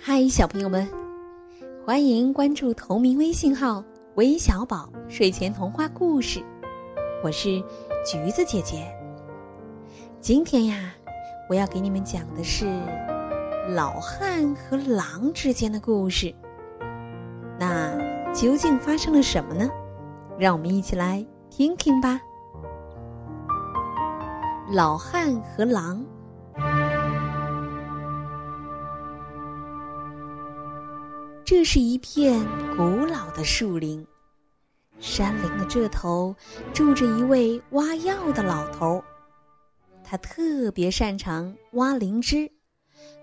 嗨，小朋友们，欢迎关注同名微信号“微小宝睡前童话故事”，我是橘子姐姐。今天呀，我要给你们讲的是老汉和狼之间的故事。那究竟发生了什么呢？让我们一起来听听吧。老汉和狼。这是一片古老的树林，山林的这头住着一位挖药的老头他特别擅长挖灵芝，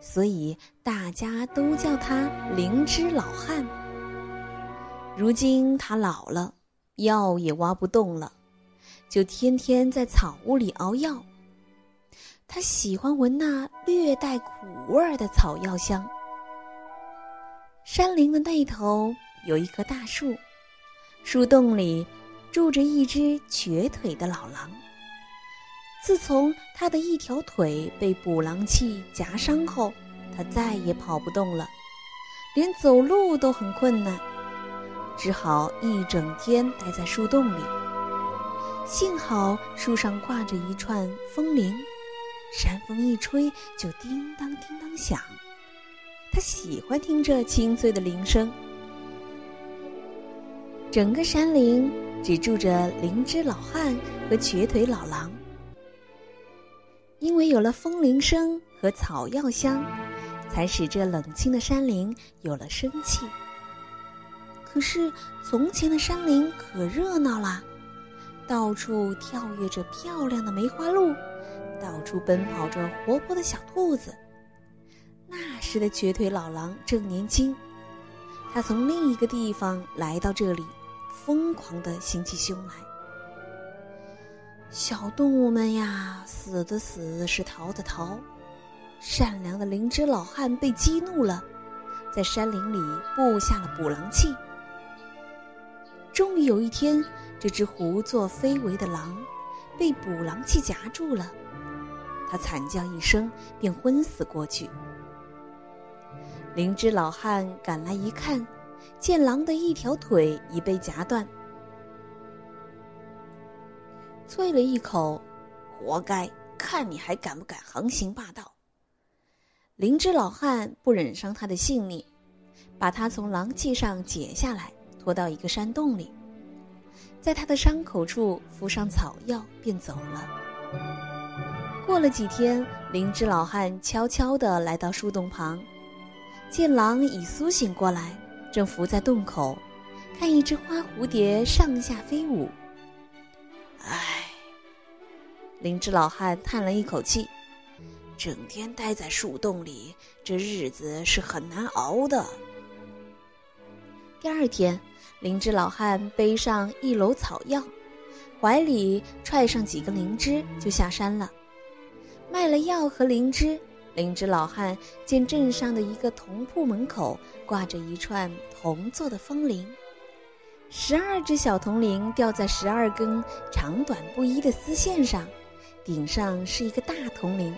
所以大家都叫他灵芝老汉。如今他老了，药也挖不动了，就天天在草屋里熬药。他喜欢闻那略带苦味儿的草药香。山林的那头有一棵大树，树洞里住着一只瘸腿的老狼。自从他的一条腿被捕狼器夹伤后，他再也跑不动了，连走路都很困难，只好一整天待在树洞里。幸好树上挂着一串风铃，山风一吹就叮当叮当响。他喜欢听这清脆的铃声。整个山林只住着灵芝老汉和瘸腿老狼，因为有了风铃声和草药香，才使这冷清的山林有了生气。可是从前的山林可热闹啦，到处跳跃着漂亮的梅花鹿，到处奔跑着活泼的小兔子。的瘸腿老狼正年轻，他从另一个地方来到这里，疯狂的行起凶来。小动物们呀，死的死，是逃的逃。善良的灵芝老汉被激怒了，在山林里布下了捕狼器。终于有一天，这只胡作非为的狼被捕狼器夹住了，他惨叫一声，便昏死过去。灵芝老汉赶来一看，见狼的一条腿已被夹断，啐了一口：“活该！看你还敢不敢横行霸道！”灵芝老汉不忍伤他的性命，把他从狼器上解下来，拖到一个山洞里，在他的伤口处敷上草药，便走了。过了几天，灵芝老汉悄悄地来到树洞旁。见狼已苏醒过来，正伏在洞口，看一只花蝴蝶上下飞舞。唉，灵芝老汉叹了一口气，整天待在树洞里，这日子是很难熬的。第二天，灵芝老汉背上一篓草药，怀里揣上几个灵芝，就下山了，卖了药和灵芝。灵芝老汉见镇上的一个铜铺门口挂着一串铜做的风铃，十二只小铜铃吊在十二根长短不一的丝线上，顶上是一个大铜铃，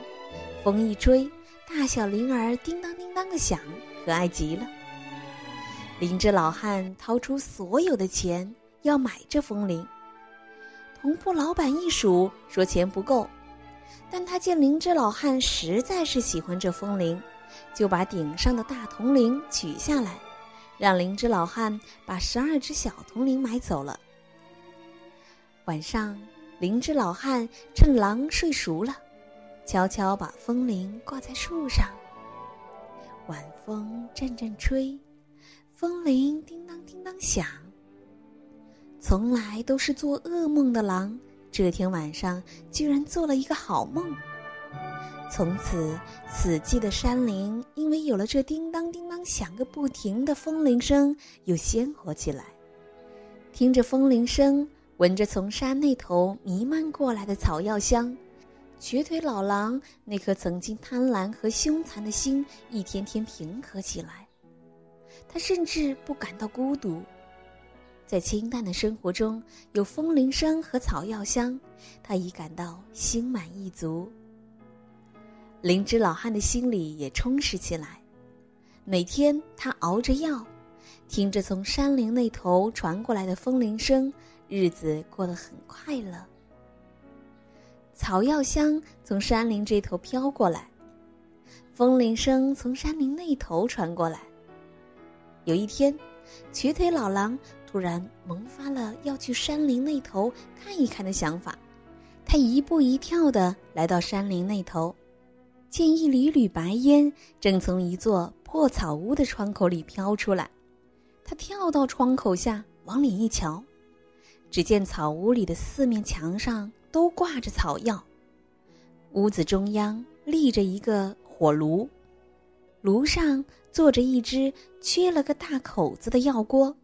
风一吹，大小铃儿叮当叮当的响，可爱极了。灵芝老汉掏出所有的钱要买这风铃，铜铺老板一数，说钱不够。但他见灵芝老汉实在是喜欢这风铃，就把顶上的大铜铃取下来，让灵芝老汉把十二只小铜铃买走了。晚上，灵芝老汉趁狼睡熟了，悄悄把风铃挂在树上。晚风阵阵吹，风铃叮当叮当响。从来都是做噩梦的狼。这天晚上，居然做了一个好梦。从此，死寂的山林因为有了这叮当叮当响个不停的风铃声，又鲜活起来。听着风铃声，闻着从山那头弥漫过来的草药香，瘸腿老狼那颗曾经贪婪和凶残的心一天天平和起来。他甚至不感到孤独。在清淡的生活中，有风铃声和草药香，他已感到心满意足。灵芝老汉的心里也充实起来。每天他熬着药，听着从山林那头传过来的风铃声，日子过得很快乐。草药香从山林这头飘过来，风铃声从山林那头传过来。有一天，瘸腿老狼突然萌发了要去山林那头看一看的想法，他一步一跳的来到山林那头。见一缕缕白烟正从一座破草屋的窗口里飘出来，他跳到窗口下往里一瞧，只见草屋里的四面墙上都挂着草药，屋子中央立着一个火炉，炉上坐着一只缺了个大口子的药锅，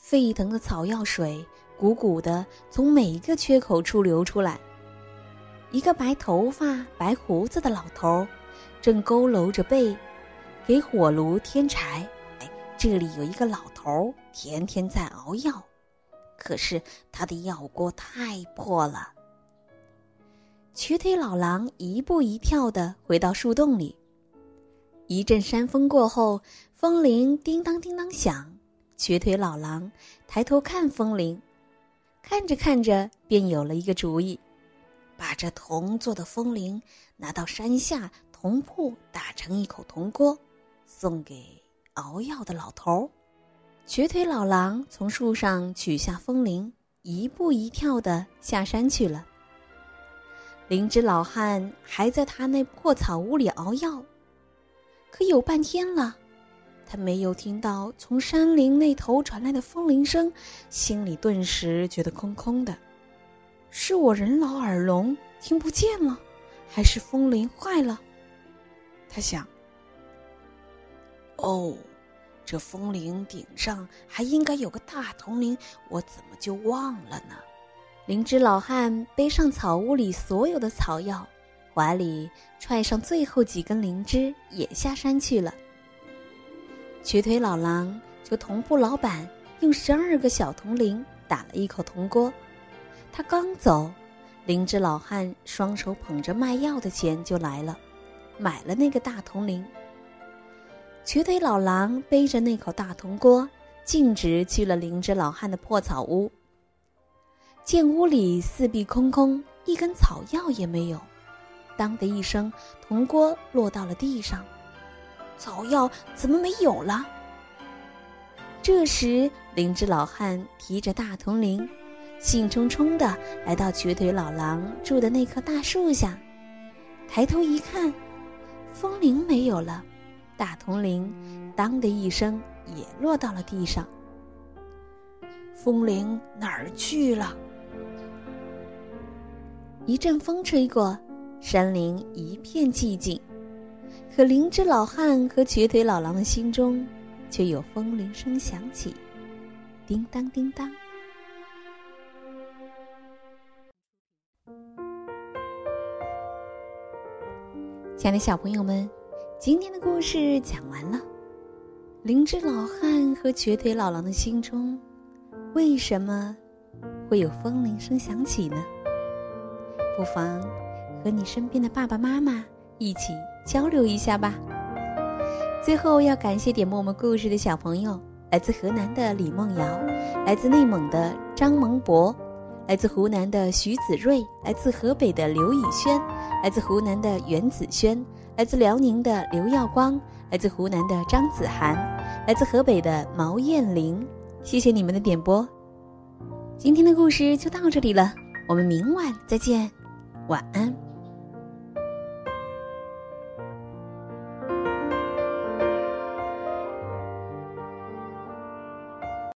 沸腾的草药水鼓鼓的从每一个缺口处流出来。一个白头发、白胡子的老头，正佝偻着背，给火炉添柴。哎，这里有一个老头，天天在熬药，可是他的药锅太破了。瘸腿老狼一步一跳的回到树洞里。一阵山风过后，风铃叮当叮当响。瘸腿老狼抬头看风铃，看着看着，便有了一个主意。把这铜做的风铃拿到山下铜铺打成一口铜锅，送给熬药的老头。瘸腿老狼从树上取下风铃，一步一跳的下山去了。灵芝老汉还在他那破草屋里熬药，可有半天了，他没有听到从山林那头传来的风铃声，心里顿时觉得空空的。是我人老耳聋听不见了，还是风铃坏了？他想。哦，这风铃顶上还应该有个大铜铃，我怎么就忘了呢？灵芝老汉背上草屋里所有的草药，怀里揣上最后几根灵芝，也下山去了。瘸腿老狼求铜铺老板用十二个小铜铃打了一口铜锅。他刚走，灵芝老汉双手捧着卖药的钱就来了，买了那个大铜铃。瘸腿老狼背着那口大铜锅，径直去了灵芝老汉的破草屋。见屋里四壁空空，一根草药也没有，当的一声，铜锅落到了地上，草药怎么没有了？这时，灵芝老汉提着大铜铃。兴冲冲地来到瘸腿老狼住的那棵大树下，抬头一看，风铃没有了，大铜铃“当”的一声也落到了地上。风铃哪儿去了？一阵风吹过，山林一片寂静，可灵芝老汉和瘸腿老狼的心中，却有风铃声响起，叮当叮当。亲爱的小朋友们，今天的故事讲完了。灵芝老汉和瘸腿老狼的心中，为什么会有风铃声响起呢？不妨和你身边的爸爸妈妈一起交流一下吧。最后要感谢点播我们故事的小朋友：来自河南的李梦瑶，来自内蒙的张萌博。来自湖南的徐子睿，来自河北的刘以轩，来自湖南的袁子轩，来自辽宁的刘耀光，来自湖南的张子涵，来自河北的毛艳玲，谢谢你们的点播。今天的故事就到这里了，我们明晚再见，晚安。